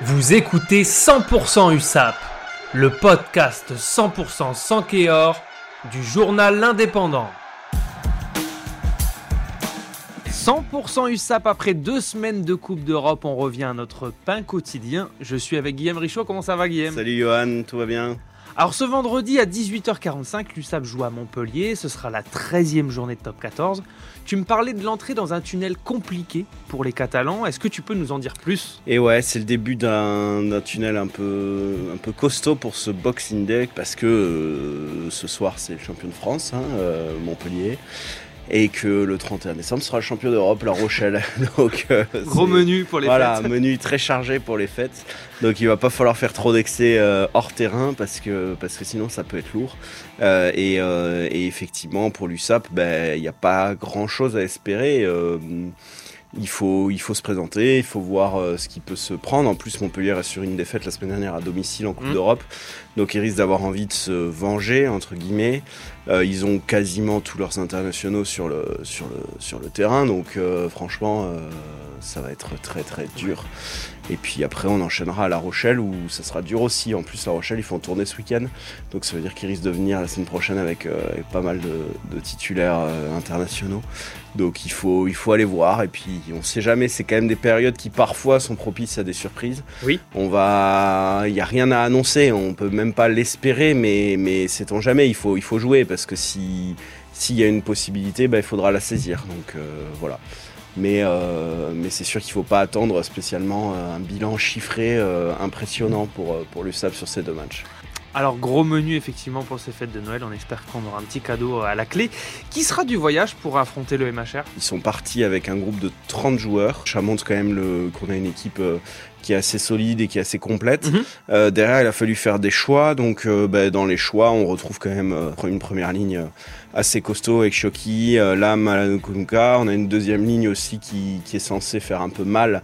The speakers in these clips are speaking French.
Vous écoutez 100% USAP, le podcast 100% sans Kéor du journal L'Indépendant. 100% USAP après deux semaines de Coupe d'Europe, on revient à notre pain quotidien. Je suis avec Guillaume Richaud, comment ça va Guillaume? Salut Johan, tout va bien? Alors ce vendredi à 18h45, l'USAP joue à Montpellier, ce sera la 13e journée de top 14. Tu me parlais de l'entrée dans un tunnel compliqué pour les Catalans, est-ce que tu peux nous en dire plus? Et ouais, c'est le début d'un tunnel un peu, un costaud pour ce Boxing Day parce que euh, ce soir c'est le champion de France, hein, euh, Montpellier et que le 31 décembre sera le champion d'Europe, La Rochelle. Donc, euh, Gros menu pour les voilà, fêtes. Voilà, menu très chargé pour les fêtes. Donc il va pas falloir faire trop d'excès euh, hors terrain parce que, parce que sinon ça peut être lourd. Euh, et, et, effectivement, pour l'USAP, ben, il n'y a pas grand chose à espérer il faut, il faut se présenter, il faut voir euh, ce qui peut se prendre. En plus, Montpellier a sur une défaite la semaine dernière à domicile en Coupe mmh. d'Europe, donc ils risquent d'avoir envie de se venger entre guillemets. Euh, ils ont quasiment tous leurs internationaux sur le, sur le, sur le terrain, donc euh, franchement, ça va être très très dur. Et puis après, on enchaînera à La Rochelle où ça sera dur aussi. En plus, La Rochelle, ils font tourner ce week-end, donc ça veut dire qu'ils risquent de venir la semaine prochaine avec, pas mal de, de titulaires internationaux. Donc il faut, il faut aller voir et puis on ne sait jamais, c'est quand même des périodes qui parfois sont propices à des surprises. Oui. On va, il n'y a rien à annoncer, on peut même pas l'espérer, mais, mais sait-on jamais, il faut, il faut jouer parce que si s'il y a une possibilité, bah, il faudra la saisir. Donc euh, voilà. Mais, euh, mais c'est sûr qu'il ne faut pas attendre spécialement un bilan chiffré euh, impressionnant pour, pour l'USAP sur ces deux matchs. Alors gros menu effectivement pour ces fêtes de Noël, on espère qu'on aura un petit cadeau à la clé. Qui sera du voyage pour affronter le MHR Ils sont partis avec un groupe de 30 joueurs. Ça montre quand même qu'on a une équipe euh, qui est assez solide et qui est assez complète. Mhm. Euh, derrière, il a fallu faire des choix. Donc, euh, bah, dans les choix, on retrouve quand même une première ligne assez costaud avec Shoki, Lam, Kunuka. On a une deuxième ligne aussi qui, qui, est censée faire un peu mal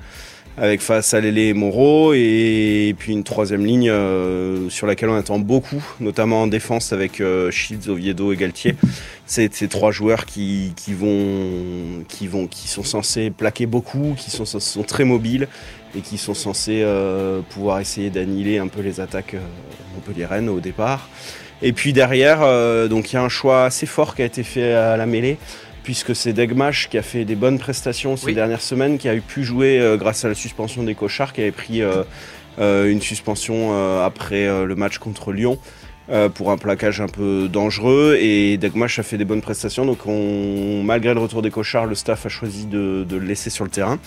avec face à Lélé et Moreau, et puis une troisième ligne euh, sur laquelle on attend beaucoup, notamment en défense avec euh, Shields, Oviedo et Galtier. C'est ces trois joueurs qui, vont, qui, vont, qui sont censés plaquer beaucoup, qui sont, très mobiles et qui sont censés euh, pouvoir essayer d'annihiler un peu les attaques montpelliéraines au départ. Et puis derrière, donc il y a un choix assez fort qui a été fait à la mêlée puisque c'est Degmash qui a fait des bonnes prestations ces dernières semaines, qui a eu pu jouer euh, grâce à la suspension des cochards, qui avait pris euh, euh, une suspension après le match contre Lyon. pour un plaquage un peu dangereux. Et Degmash a fait des bonnes prestations. Donc malgré le retour des cochards le staff a choisi de, de le laisser sur le terrain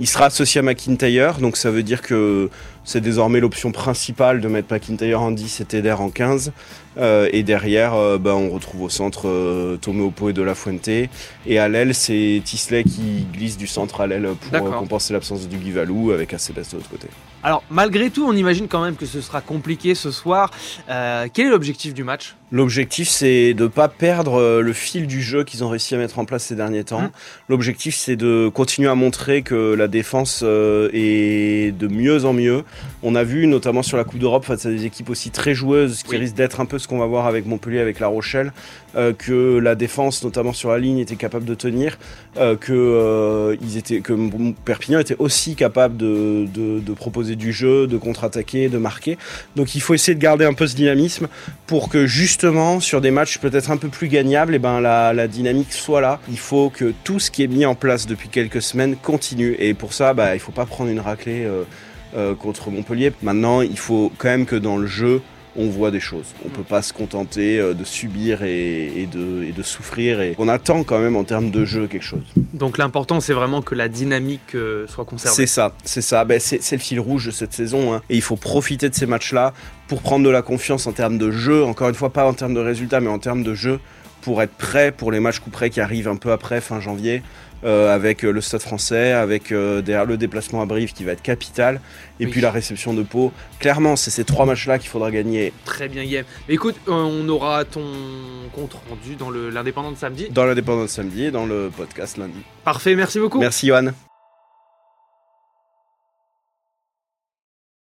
il sera associé à McIntyre, donc ça veut dire que c'est désormais l'option principale de mettre McIntyre en 10 et Teder en 15. Euh, et derrière, euh, bah, on retrouve au centre euh, Tomeopo et De La Fuente. Et à l'aile, c'est Tisley qui glisse du centre à l'aile pour compenser l'absence du Guivalou avec Acebes de l'autre côté. Alors, malgré tout, on imagine quand même que ce sera compliqué ce soir. quel est l'objectif du match? L'objectif, c'est de ne pas perdre le fil du jeu qu'ils ont réussi à mettre en place ces derniers temps. Hum. L'objectif, c'est de continuer à montrer que la défense est de mieux en mieux. On a vu, notamment sur la Coupe d'Europe, face à des équipes aussi très joueuses, qui risquent d'être un peu ce qu'on va voir avec Montpellier, avec La Rochelle, euh, que la défense, notamment sur la ligne, était capable de tenir, euh, que, euh, ils étaient, que Perpignan était aussi capable de, proposer du jeu, de contre-attaquer, de marquer. Donc il faut essayer de garder un peu ce dynamisme pour que justement, sur des matchs peut-être un peu plus gagnables, et eh ben, la, dynamique soit là. Il faut que tout ce qui est mis en place depuis quelques semaines continue. Et pour ça, bah, il faut pas prendre une raclée. Euh, contre Montpellier. Maintenant, il faut quand même que dans le jeu, on voit des choses. On ne peut pas se contenter euh, de subir et, de, souffrir. Et on attend quand même en termes de jeu quelque chose. Donc l'important, c'est vraiment que la dynamique euh, soit conservée. C'est ça, c'est ça. Ben, c'est le fil rouge de cette saison. Hein. Et il faut profiter de ces matchs-là pour prendre de la confiance en termes de jeu. Encore une fois, pas en termes de résultats, mais en termes de jeu pour être prêt pour les matchs coup près qui arrivent un peu après, fin janvier. Euh, avec euh, le Stade français, avec euh, derrière le déplacement à Brive qui va être capital, et puis la réception de Pau. Clairement, c'est ces trois matchs-là qu'il faudra gagner. Très bien, Guillaume. écoute, on aura ton compte rendu dans l'Indépendant de samedi. Dans l'Indépendant de samedi et dans le podcast lundi. Parfait, merci beaucoup. Merci, Johan.